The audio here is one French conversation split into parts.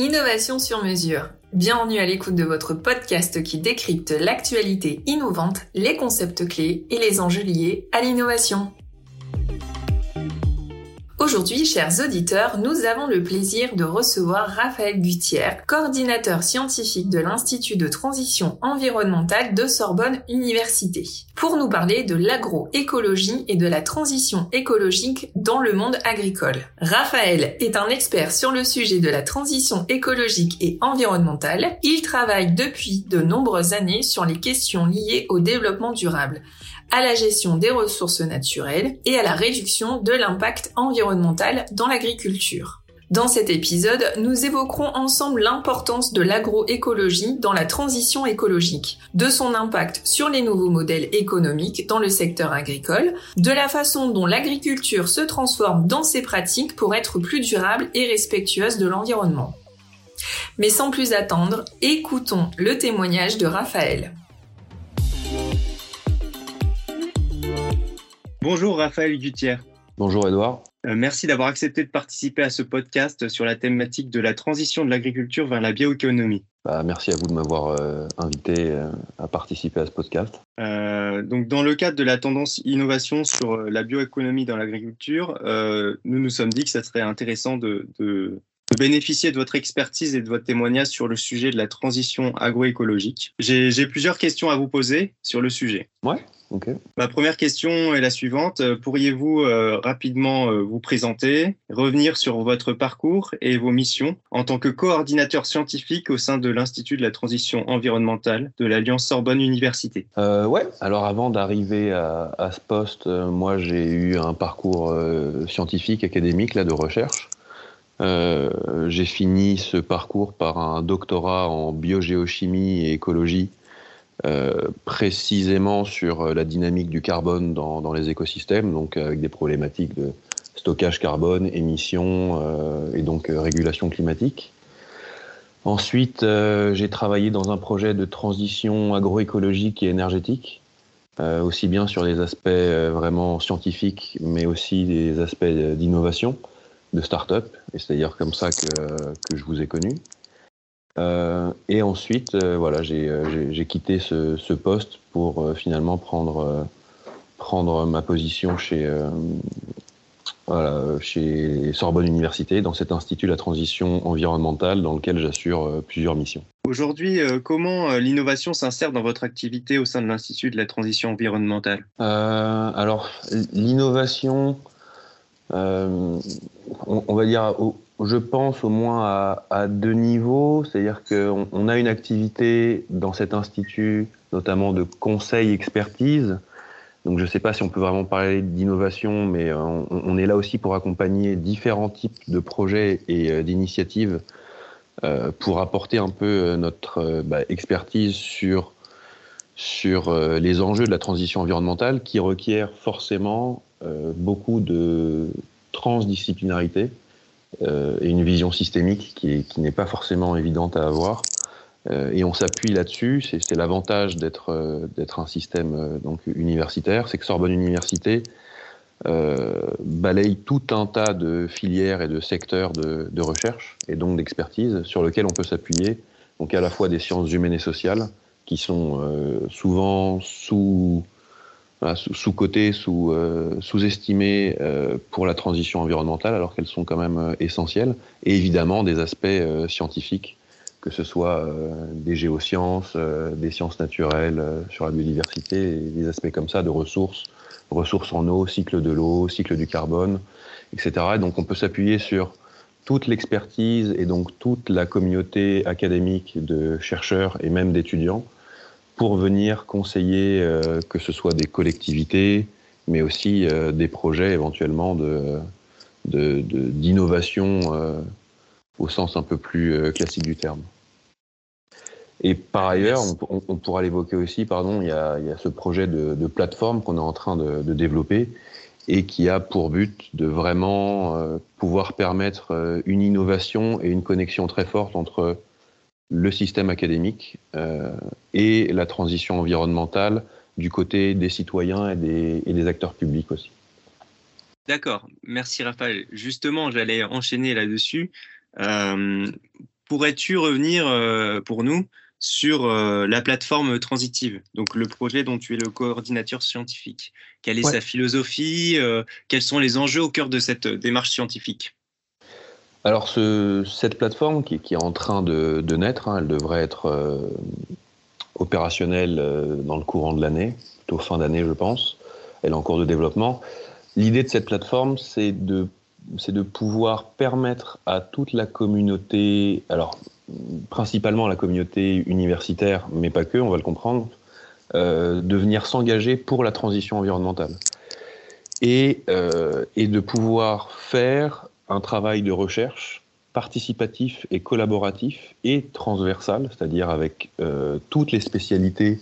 Innovation sur mesure. Bienvenue à l'écoute de votre podcast qui décrypte l'actualité innovante, les concepts clés et les enjeux liés à l'innovation. Aujourd'hui, chers auditeurs, nous avons le plaisir de recevoir Raphaël Gutière, coordinateur scientifique de l'Institut de transition environnementale de Sorbonne Université, pour nous parler de l'agroécologie et de la transition écologique dans le monde agricole. Raphaël est un expert sur le sujet de la transition écologique et environnementale. Il travaille depuis de nombreuses années sur les questions liées au développement durable à la gestion des ressources naturelles et à la réduction de l'impact environnemental dans l'agriculture. Dans cet épisode, nous évoquerons ensemble l'importance de l'agroécologie dans la transition écologique, de son impact sur les nouveaux modèles économiques dans le secteur agricole, de la façon dont l'agriculture se transforme dans ses pratiques pour être plus durable et respectueuse de l'environnement. Mais sans plus attendre, écoutons le témoignage de Raphaël. Bonjour Raphaël Gutière. Bonjour Edouard. Euh, merci d'avoir accepté de participer à ce podcast sur la thématique de la transition de l'agriculture vers la bioéconomie. Bah, merci à vous de m'avoir euh, invité euh, à participer à ce podcast. donc, dans le cadre de la tendance innovation sur la bioéconomie dans l'agriculture, nous nous sommes dit que ça serait intéressant de, de, bénéficier de votre expertise et de votre témoignage sur le sujet de la transition agroécologique. J'ai plusieurs questions à vous poser sur le sujet. Ouais. Ma première question est la suivante. Pourriez-vous euh, rapidement euh, vous présenter, revenir sur votre parcours et vos missions en tant que coordinateur scientifique au sein de l'Institut de la transition environnementale de l'Alliance Sorbonne Université? Euh, Ouais, alors avant d'arriver à, à, ce poste, euh, moi j'ai eu un parcours scientifique, académique, là, de recherche. j'ai fini ce parcours par un doctorat en biogéochimie et écologie euh, précisément sur euh, la dynamique du carbone dans, dans, les écosystèmes, donc avec des problématiques de stockage carbone, émissions euh, et donc régulation climatique. Ensuite, j'ai travaillé dans un projet de transition agroécologique et énergétique, aussi bien sur les aspects vraiment scientifiques, mais aussi des aspects d'innovation, de start-up, et c'est d'ailleurs comme ça que, que je vous ai connu. Euh, et ensuite, euh, voilà, euh, j'ai quitté ce, ce, poste pour finalement prendre, prendre ma position chez, voilà, chez Sorbonne Université, dans cet institut de la transition environnementale dans lequel j'assure plusieurs missions. Aujourd'hui, comment l'innovation s'insère dans votre activité au sein de l'Institut de la transition environnementale? Alors, l'innovation, on, va dire je pense au moins à, deux niveaux, c'est-à-dire qu'on on a une activité dans cet institut, notamment de conseil expertise. Donc je ne sais pas si on peut vraiment parler d'innovation, mais on, est là aussi pour accompagner différents types de projets et euh, d'initiatives euh, pour apporter un peu euh, notre bah, expertise sur sur les enjeux de la transition environnementale qui requièrent forcément beaucoup de transdisciplinarité euh, et une vision systémique qui, n'est pas forcément évidente à avoir. Euh, et on s'appuie là-dessus. C'est l'avantage d'être euh, un système donc universitaire, c'est que Sorbonne Université balaye tout un tas de filières et de secteurs de, de recherche et donc d'expertise sur lesquels on peut s'appuyer. Donc à la fois des sciences humaines et sociales qui sont souvent sous sous-cotées, sous, euh, sous-estimées euh, pour la transition environnementale, alors qu'elles sont quand même euh, essentielles, et évidemment des aspects scientifiques, que ce soit des géosciences, des sciences naturelles sur la biodiversité, des aspects comme ça de ressources, ressources en eau, cycle de l'eau, cycle du carbone, etc. Et donc on peut s'appuyer sur toute l'expertise et donc toute la communauté académique de chercheurs et même d'étudiants pour venir conseiller euh, que ce soit des collectivités, mais aussi euh, des projets éventuellement de, d'innovation euh, au sens un peu plus classique du terme. Et par ailleurs, on, pourra l'évoquer aussi, pardon, il y a, il y a ce projet de, plateforme qu'on est en train de, de, développer et qui a pour but de vraiment pouvoir permettre une innovation et une connexion très forte entre le système académique euh, et la transition environnementale du côté des citoyens et des, et des acteurs publics aussi. D'accord, merci Raphaël. Justement, j'allais enchaîner là-dessus. Euh, pourrais-tu revenir pour nous sur la plateforme transitive, donc le projet dont tu es le coordinateur scientifique? Quelle est sa philosophie Quels sont les enjeux au cœur de cette démarche scientifique? Alors, cette plateforme qui, est en train de, naître, hein, elle devrait être opérationnelle dans le courant de l'année, plutôt fin d'année, je pense. Elle est en cours de développement. L'idée de cette plateforme, c'est de, de pouvoir permettre à toute la communauté, alors principalement la communauté universitaire, mais pas que, on va le comprendre, euh, de venir s'engager pour la transition environnementale. Et, euh, et, de pouvoir faire un travail de recherche participatif et collaboratif et transversal, c'est-à-dire avec euh, toutes les spécialités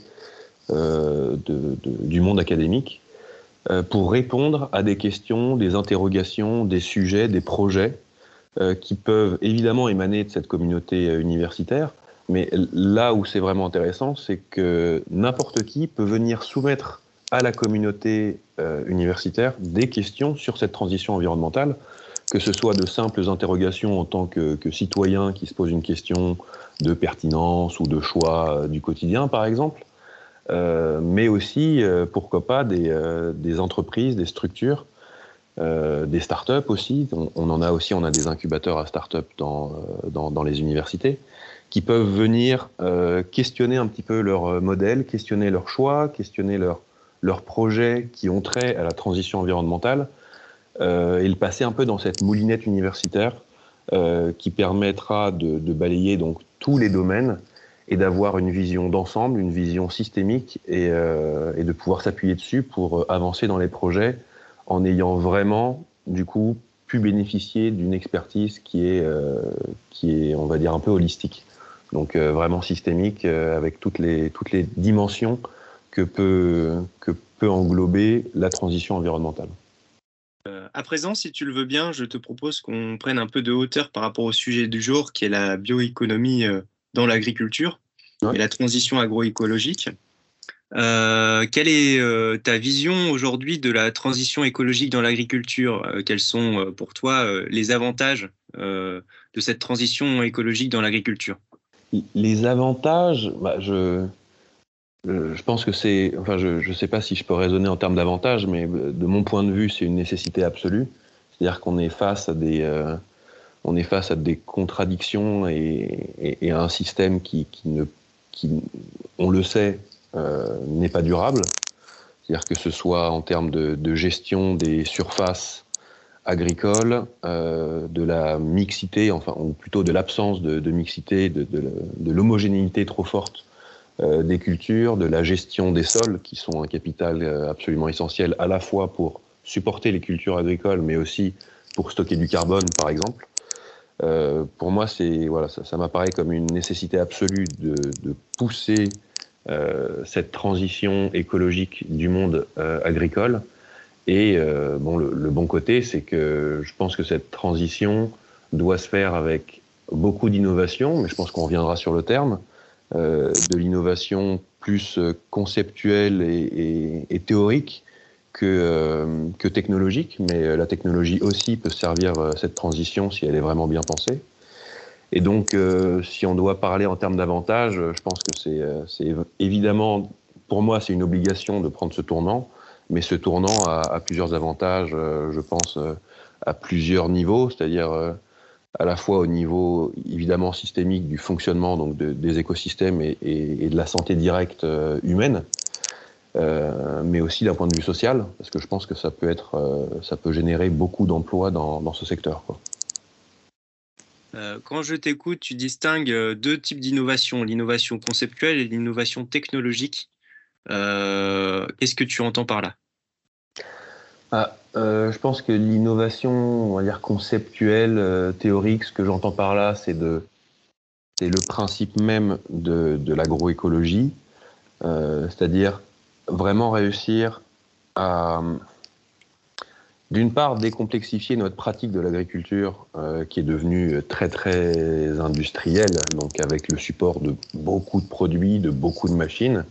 de, du monde académique, euh, pour répondre à des questions, des interrogations, des sujets, des projets euh, qui peuvent évidemment émaner de cette communauté euh, universitaire. Mais là où c'est vraiment intéressant, c'est que n'importe qui peut venir soumettre à la communauté universitaire des questions sur cette transition environnementale, que ce soit de simples interrogations en tant que, que citoyen qui se pose une question de pertinence ou de choix du quotidien, par exemple, euh, mais aussi, euh, pourquoi pas, des, euh, entreprises, des structures, des startups aussi. On, en a aussi, on a des incubateurs à startups dans, dans, dans les universités qui peuvent venir questionner un petit peu leur modèle, questionner leurs choix, questionner leurs leurs projets qui ont trait à la transition environnementale euh, et le passer un peu dans cette moulinette universitaire euh, qui permettra de, de, balayer donc tous les domaines et d'avoir une vision d'ensemble, une vision systémique et, euh, et de pouvoir s'appuyer dessus pour euh, avancer dans les projets en ayant vraiment, du coup, pu bénéficier d'une expertise qui est, euh, qui est, on va dire, un peu holistique. Donc euh, vraiment systémique avec toutes les, toutes les dimensions que peut, que peut englober la transition environnementale. À présent, si tu le veux bien, je te propose qu'on prenne un peu de hauteur par rapport au sujet du jour, qui est la bioéconomie dans l'agriculture ouais. et la transition agroécologique. Euh, quelle est euh, ta vision aujourd'hui de la transition écologique dans l'agriculture? Euh, Quels sont euh, pour toi euh, les avantages euh, de cette transition écologique dans l'agriculture? Les avantages, bah, je, je pense que c'est, enfin, je ne sais pas si je peux raisonner en termes d'avantages, mais de mon point de vue, c'est une nécessité absolue. C'est-à-dire qu'on est face à des, on est face à des contradictions et, à un système qui, qui, ne, qui on le sait, euh, n'est pas durable. C'est-à-dire que ce soit en termes de, gestion des surfaces agricoles, euh, de la mixité, enfin, ou plutôt de l'absence de, mixité, de l'homogénéité trop forte euh, des cultures, de la gestion des sols, qui sont un capital euh, absolument essentiel à la fois pour supporter les cultures agricoles, mais aussi pour stocker du carbone, par exemple. Euh, pour moi, c'est voilà, ça, ça m'apparaît comme une nécessité absolue de, de pousser euh, cette transition écologique du monde euh, agricole. Et euh, bon, le, le, bon côté, c'est que je pense que cette transition doit se faire avec beaucoup d'innovation, mais je pense qu'on reviendra sur le terme, de l'innovation plus conceptuelle et, théorique que, euh, que technologique, mais la technologie aussi peut servir euh, cette transition si elle est vraiment bien pensée. Et donc, euh, si on doit parler en termes d'avantages, je pense que c'est euh, évidemment, pour moi, c'est une obligation de prendre ce tournant, mais ce tournant a, a plusieurs avantages, euh, je pense, euh, à plusieurs niveaux, c'est-à-dire euh, à la fois au niveau évidemment systémique du fonctionnement donc de, des écosystèmes et, et, et, de la santé directe humaine, euh, mais aussi d'un point de vue social, parce que je pense que ça peut être, euh, ça peut générer beaucoup d'emplois dans, dans, ce secteur. Quoi. Euh, quand je t'écoute, tu distingues deux types d'innovation, l'innovation conceptuelle et l'innovation technologique. Qu'est-ce que tu entends par là? Ah, Je pense que l'innovation, on va dire conceptuelle, théorique, ce que j'entends par là, c'est de c'est le principe même de, l'agroécologie, c'est-à-dire vraiment réussir à, d'une part, décomplexifier notre pratique de l'agriculture euh, qui est devenue très très industrielle, donc avec le support de beaucoup de produits, de beaucoup de machines.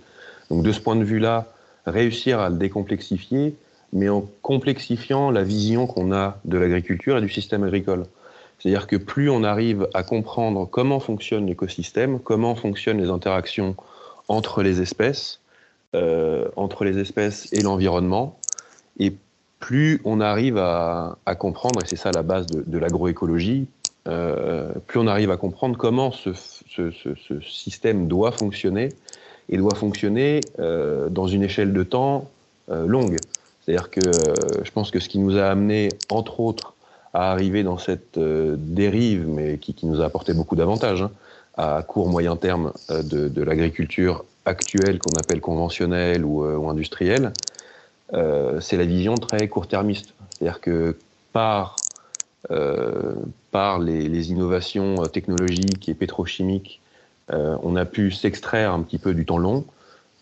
Donc de ce point de vue-là, réussir à le décomplexifier, mais en complexifiant la vision qu'on a de l'agriculture et du système agricole. C'est-à-dire que plus on arrive à comprendre comment fonctionne l'écosystème, comment fonctionnent les interactions entre les espèces, euh, entre les espèces et l'environnement, et plus on arrive à, comprendre, et c'est ça la base de, l'agroécologie, euh, plus on arrive à comprendre comment ce, système doit fonctionner, et doit fonctionner euh, dans une échelle de temps longue. C'est-à-dire que je pense que ce qui nous a amené, entre autres, à arriver dans cette dérive, mais qui, nous a apporté beaucoup d'avantages, hein, à court moyen terme de l'agriculture actuelle qu'on appelle conventionnelle ou, euh, industrielle, euh, c'est la vision très court-termiste. C'est-à-dire que par, euh, par les, innovations technologiques et pétrochimiques, on a pu s'extraire un petit peu du temps long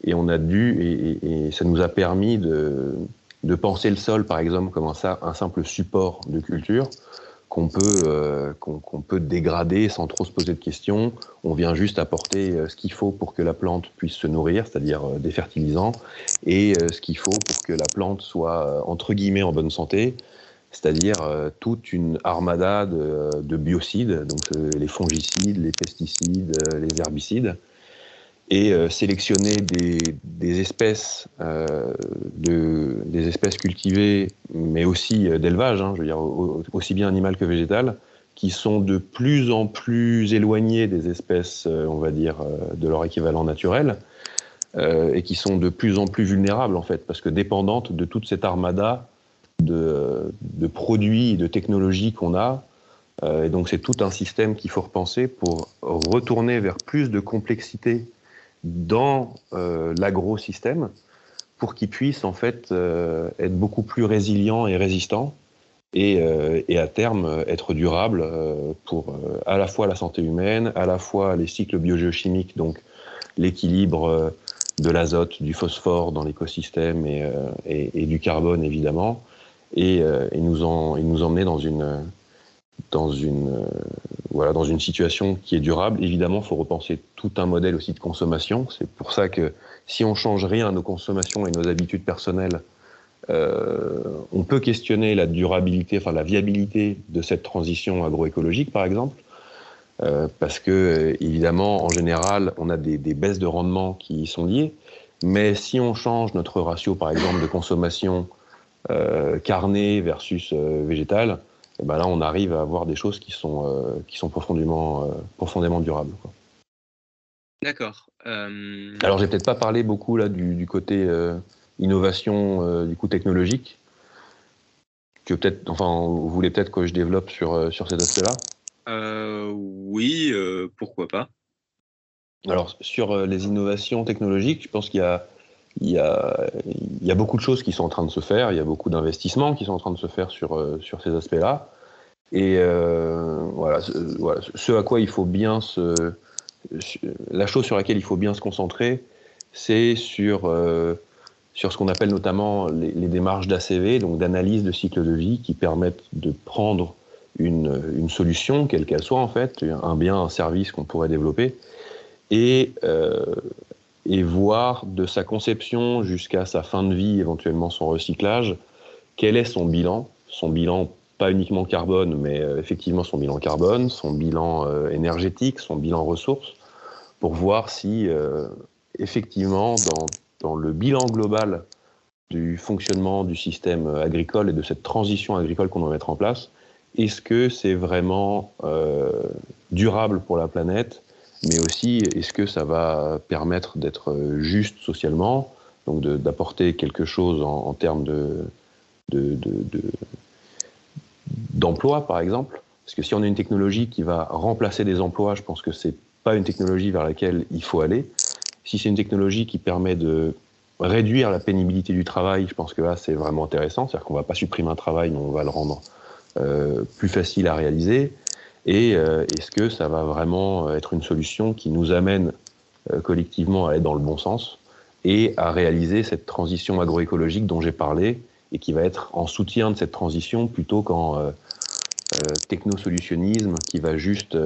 et on a dû, et, ça nous a permis de, de, penser le sol, par exemple, comme un, simple support de culture qu'on peut, euh, peut dégrader sans trop se poser de questions. On vient juste apporter euh, ce qu'il faut pour que la plante puisse se nourrir, c'est-à-dire euh, des fertilisants, et ce qu'il faut pour que la plante soit, entre guillemets, en bonne santé, c'est-à-dire toute une armada de biocides, donc les fongicides, les pesticides, les herbicides, et euh, sélectionner des, espèces, euh, de, des espèces cultivées, mais aussi euh, d'élevage, hein, je veux dire aussi bien animal que végétal, qui sont de plus en plus éloignées des espèces, on va dire, de leur équivalent naturel, et qui sont de plus en plus vulnérables en fait, parce que dépendantes de toute cette armada de, de produits et de technologies qu'on a. et donc c'est tout un système qu'il faut repenser pour retourner vers plus de complexité dans euh, l'agro-système pour qu'il puisse en fait euh, être beaucoup plus résilient et résistant et, euh, et à terme être durable pour à la fois la santé humaine, à la fois les cycles biogéochimiques, donc l'équilibre de l'azote, du phosphore dans l'écosystème et, et, du carbone évidemment, et, nous, en, et nous emmener dans une dans une, euh, voilà, dans une situation qui est durable. Évidemment, il faut repenser tout un modèle aussi de consommation. C'est pour ça que si on change rien à nos consommations et nos habitudes personnelles, euh, on peut questionner la durabilité, enfin la viabilité de cette transition agroécologique, par exemple, euh, parce que évidemment, en général, on a des, des, baisses de rendement qui y sont liées. Mais si on change notre ratio, par exemple, de consommation carnée versus végétale, et ben là, on arrive à avoir des choses qui sont, euh, qui sont profondément, euh, profondément durables. D'accord. Euh, Alors, j'ai peut-être pas parlé beaucoup là du, du côté innovation, du coup technologique. Que peut-être, enfin, vous voulez peut-être que je développe sur, sur cet aspect-là? Oui, pourquoi pas. Alors, sur les innovations technologiques, je pense qu'il y a il y, a, beaucoup de choses qui sont en train de se faire, il y a beaucoup d'investissements qui sont en train de se faire sur, euh, ces aspects-là. Et euh, voilà, ce à quoi il faut bien se. La chose sur laquelle il faut bien se concentrer, c'est sur, euh, ce qu'on appelle notamment les, démarches d'ACV, donc d'analyse de cycle de vie, qui permettent de prendre une, solution, quelle qu'elle soit en fait, un bien, un service qu'on pourrait développer, et et voir de sa conception jusqu'à sa fin de vie, éventuellement son recyclage, quel est son bilan, son bilan pas uniquement carbone, mais euh, effectivement son bilan carbone, son bilan euh, énergétique, son bilan ressources, pour voir si euh, effectivement dans, dans, le bilan global du fonctionnement du système agricole et de cette transition agricole qu'on doit mettre en place, est-ce que c'est vraiment durable pour la planète mais aussi est-ce que ça va permettre d'être juste socialement, donc d'apporter quelque chose en, termes de, d'emploi, par exemple? Parce que si on a une technologie qui va remplacer des emplois, je pense que c'est pas une technologie vers laquelle il faut aller. Si c'est une technologie qui permet de réduire la pénibilité du travail, je pense que là, c'est vraiment intéressant. C'est-à-dire qu'on va pas supprimer un travail, mais on va le rendre euh, plus facile à réaliser. Et euh, est-ce que ça va vraiment être une solution qui nous amène euh, collectivement à aller dans le bon sens et à réaliser cette transition agroécologique dont j'ai parlé et qui va être en soutien de cette transition plutôt qu'en euh, technosolutionnisme qui va juste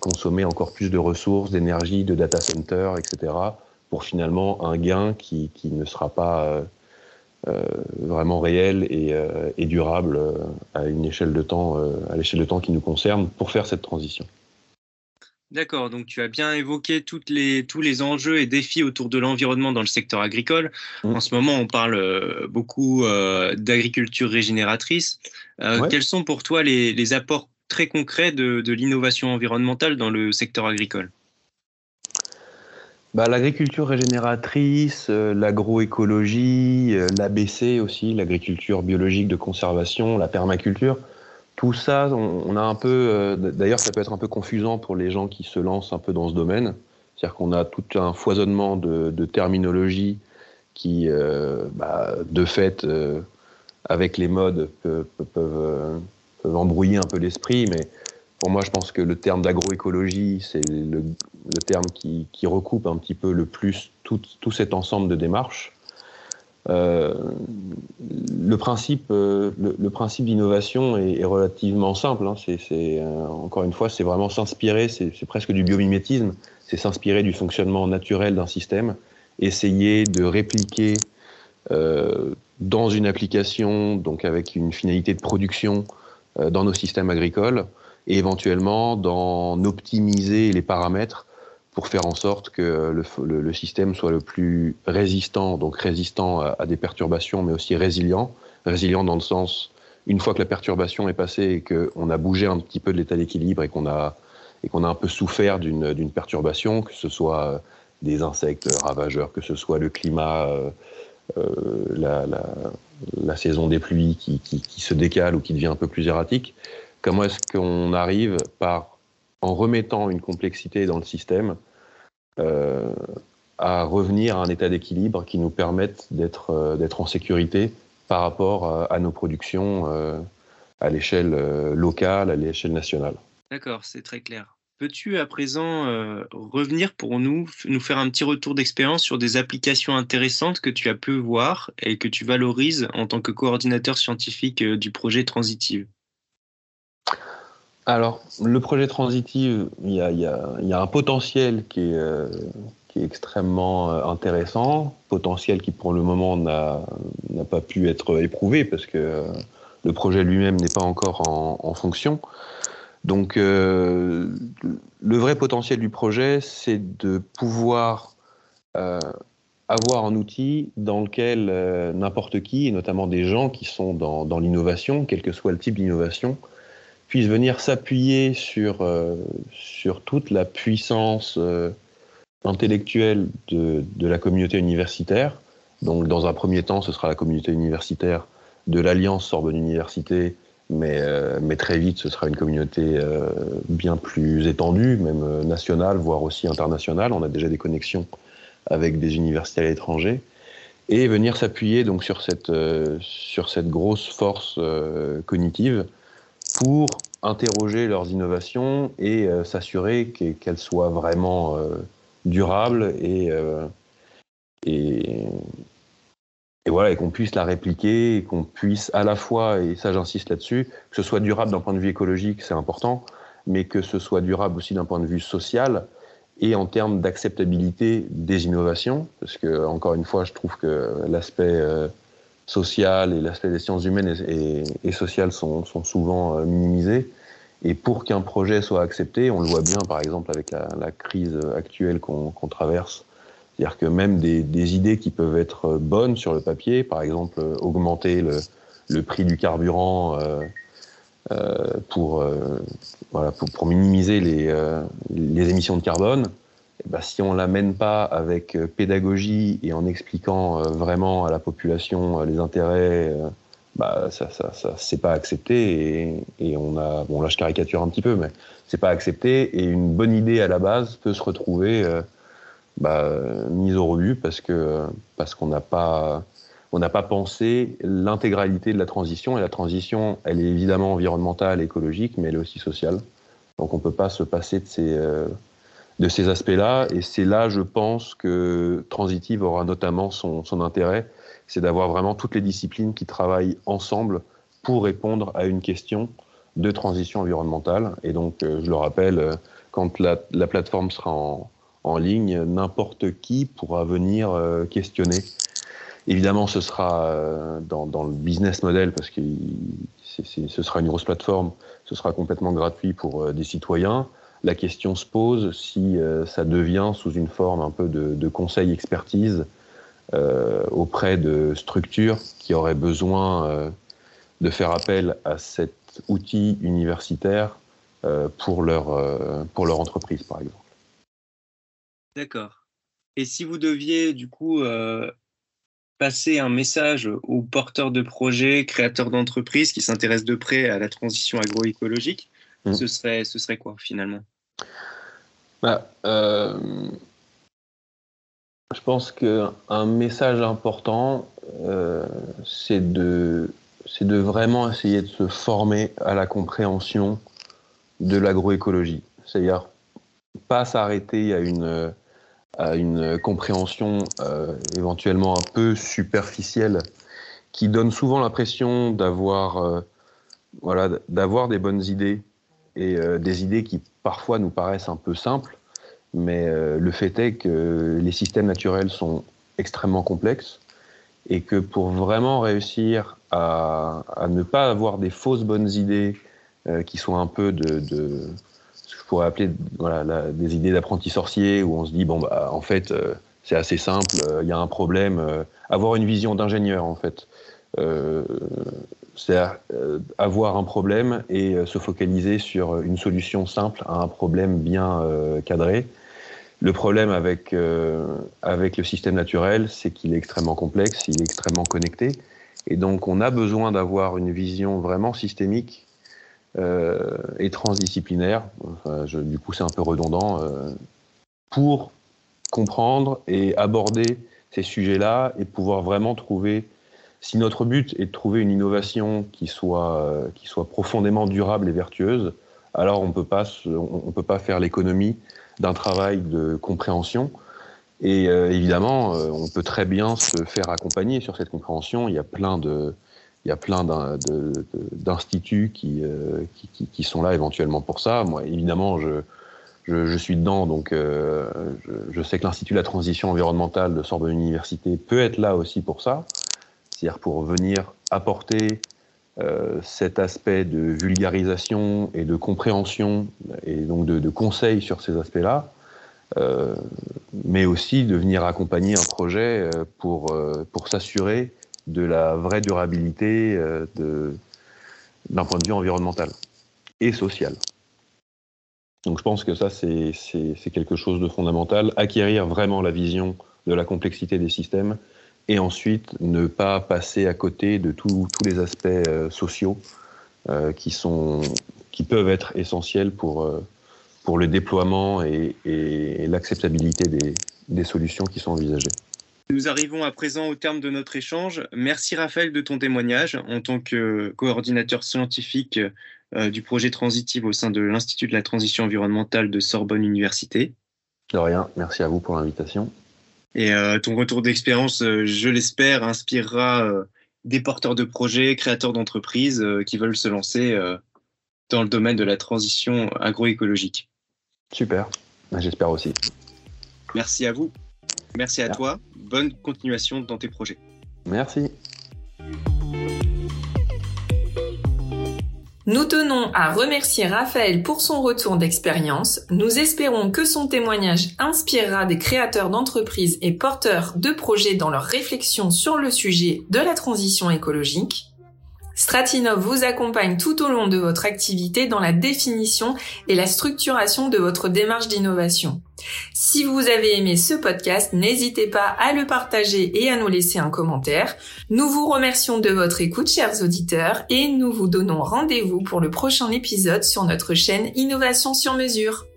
consommer encore plus de ressources, d'énergie, de data center, etc. pour finalement un gain qui, qui ne sera pas vraiment réel et, durable à une échelle de temps, à l'échelle de temps qui nous concerne pour faire cette transition. D'accord, donc tu as bien évoqué toutes les, tous les enjeux et défis autour de l'environnement dans le secteur agricole. Mmh. En ce moment, on parle euh, beaucoup euh, d'agriculture régénératrice. Euh, quels sont pour toi les, apports très concrets de, l'innovation environnementale dans le secteur agricole? Bah, L'agriculture régénératrice, l'agroécologie, l'ABC aussi, l'agriculture biologique de conservation, la permaculture, tout ça, on, a un peu. Euh, d'ailleurs, ça peut être un peu confusant pour les gens qui se lancent un peu dans ce domaine. C'est-à-dire qu'on a tout un foisonnement de, terminologie qui, euh, bah, de fait, euh, avec les modes, peuvent, embrouiller un peu l'esprit. Mais pour moi, je pense que le terme d'agroécologie, c'est le, terme qui, recoupe un petit peu le plus tout cet ensemble de démarches. Euh, le principe, euh, le, principe d'innovation est, relativement simple. Hein. C'est, euh, encore une fois, c'est vraiment s'inspirer, c'est, presque du biomimétisme, c'est s'inspirer du fonctionnement naturel d'un système, essayer de répliquer dans une application, donc avec une finalité de production dans nos systèmes agricoles, et éventuellement d'en optimiser les paramètres pour faire en sorte que le, système soit le plus résistant, donc résistant à, des perturbations, mais aussi résilient. Résilient dans le sens, une fois que la perturbation est passée et qu'on a bougé un petit peu de l'état d'équilibre et qu'on a, et a un peu souffert d'une perturbation, que ce soit des insectes ravageurs, que ce soit le climat, euh, euh, la, la, saison des pluies qui, qui se décale ou qui devient un peu plus erratique, comment est-ce qu'on arrive par en remettant une complexité dans le système, euh, à revenir à un état d'équilibre qui nous permette d'être euh, en sécurité par rapport à, nos productions euh, à l'échelle locale, à l'échelle nationale? D'accord, c'est très clair. Peux-tu à présent revenir pour nous, nous faire un petit retour d'expérience sur des applications intéressantes que tu as pu voir et que tu valorises en tant que coordinateur scientifique du projet Transitive? Alors, le projet Transitive, il y a, un potentiel qui est, euh, extrêmement euh, intéressant, potentiel qui pour le moment n'a pas pu être éprouvé parce que euh, le projet lui-même n'est pas encore en, fonction. Donc, le vrai potentiel du projet, c'est de pouvoir avoir un outil dans lequel n'importe qui, et notamment des gens qui sont dans l'innovation, quel que soit le type d'innovation, puisse venir s'appuyer sur, euh, sur toute la puissance euh, intellectuelle de, de, la communauté universitaire. Donc, dans un premier temps, ce sera la communauté universitaire de l'Alliance Sorbonne Université, mais, euh, mais très vite, ce sera une communauté bien plus étendue, même nationale, voire aussi internationale. On a déjà des connexions avec des universités à l'étranger. Et venir s'appuyer donc sur cette, sur cette grosse force cognitive pour interroger leurs innovations et euh, s'assurer qu'elles soient vraiment euh, durables et, euh, et, et, voilà, et qu'on puisse la répliquer, qu'on puisse à la fois, et ça j'insiste là-dessus, que ce soit durable d'un point de vue écologique, c'est important, mais que ce soit durable aussi d'un point de vue social et en termes d'acceptabilité des innovations, parce que encore une fois, je trouve que l'aspect social et l'aspect des sciences humaines et, sociales sont, sont, souvent euh, minimisés. Et pour qu'un projet soit accepté, on le voit bien par exemple avec la, crise actuelle qu'on traverse, c'est-à-dire que même des, des, idées qui peuvent être bonnes sur le papier, par exemple euh, augmenter le, le prix du carburant euh, euh, pour, euh, voilà, pour, minimiser les, euh, les émissions de carbone, eh ben, si on l'amène pas avec euh, pédagogie et en expliquant euh, vraiment à la population euh, les intérêts, bah, ça, ça, ça c'est pas accepté et, on a, bon là je caricature un petit peu, mais c'est pas accepté et une bonne idée à la base peut se retrouver bah, mise au rebut parce que parce qu'on n'a pas pas pensé l'intégralité de la transition et la transition, elle est évidemment environnementale, écologique, mais elle est aussi sociale. Donc on peut pas se passer de ces de ces aspects-là. Et c'est là, je pense, que Transitive aura notamment son, intérêt, c'est d'avoir vraiment toutes les disciplines qui travaillent ensemble pour répondre à une question de transition environnementale. Et donc, euh, je le rappelle, euh, quand la, plateforme sera en, ligne, n'importe qui pourra venir euh, questionner Évidemment, ce sera dans, dans, le business model parce que ce sera une grosse plateforme, ce sera complètement gratuit pour des citoyens. La question se pose si ça devient sous une forme un peu de, conseil expertise euh, auprès de structures qui auraient besoin euh, de faire appel à cet outil universitaire euh, pour, leur, pour leur entreprise, par exemple. D'accord. Et si vous deviez, du coup, passer un message aux porteurs de projets, créateurs d'entreprises qui s'intéressent de près à la transition agroécologique, mmh. ce, serait, ce serait quoi finalement? Bah, je pense qu'un message important, euh, c'est de, de vraiment essayer de se former à la compréhension de l'agroécologie. C'est-à-dire pas s'arrêter à une, à une compréhension euh, éventuellement un peu superficielle qui donne souvent l'impression d'avoir euh, voilà, d'avoir des bonnes idées et des idées qui parfois nous paraissent un peu simples mais euh, le fait est que les systèmes naturels sont extrêmement complexes et que pour vraiment réussir à, ne pas avoir des fausses bonnes idées euh, qui sont un peu de, ce que je pourrais appeler des idées d'apprenti sorcier où on se dit bon bah en fait euh, c'est assez simple, il y a un problème, avoir une vision d'ingénieur en fait. C'est avoir un problème et se focaliser sur une solution simple à un problème bien cadré le problème avec, euh, avec le système naturel, c'est qu'il est extrêmement complexe, il est extrêmement connecté. Et donc, on a besoin d'avoir une vision vraiment systémique euh, et transdisciplinaire. Enfin, je, du coup, c'est un peu redondant. Euh, pour comprendre et aborder ces sujets-là et pouvoir vraiment trouver. Si notre but est de trouver une innovation qui soit, euh, qui soit profondément durable et vertueuse, alors on ne peut pas faire l'économie d'un travail de compréhension. Et euh, évidemment, euh, on peut très bien se faire accompagner sur cette compréhension. Il y a plein d'instituts qui, qui, sont là éventuellement pour ça. Moi, évidemment, je, je, je suis dedans, donc je, je, sais que l'Institut de la transition environnementale de Sorbonne Université peut être là aussi pour ça, c'est-à-dire pour venir apporter euh, cet aspect de vulgarisation et de compréhension et donc de, de conseils sur ces aspects-là, euh, mais aussi de venir accompagner un projet euh, pour, pour s'assurer de la vraie durabilité d'un point de vue environnemental et social. Donc je pense que ça, c'est quelque chose de fondamental, acquérir vraiment la vision de la complexité des systèmes et ensuite ne pas passer à côté de tous les aspects euh, sociaux euh, qui, sont, qui peuvent être essentiels pour, euh, pour le déploiement et, et l'acceptabilité des, des solutions qui sont envisagées. Nous arrivons à présent au terme de notre échange. Merci Raphaël de ton témoignage en tant que coordinateur scientifique du projet Transitive au sein de l'Institut de la transition environnementale de Sorbonne Université. De rien, merci à vous pour l'invitation. Et euh, ton retour d'expérience, euh, je l'espère, inspirera euh, des porteurs de projets, créateurs d'entreprises qui veulent se lancer dans le domaine de la transition agroécologique. Super, bah, j'espère aussi. Merci à vous. Merci à toi. Bonne continuation dans tes projets. Merci. Nous tenons à remercier Raphaël pour son retour d'expérience. Nous espérons que son témoignage inspirera des créateurs d'entreprises et porteurs de projets dans leur réflexion sur le sujet de la transition écologique. Stratinov vous accompagne tout au long de votre activité dans la définition et la structuration de votre démarche d'innovation. Si vous avez aimé ce podcast, n'hésitez pas à le partager et à nous laisser un commentaire. Nous vous remercions de votre écoute, chers auditeurs, et nous vous donnons rendez-vous pour le prochain épisode sur notre chaîne Innovation sur mesure.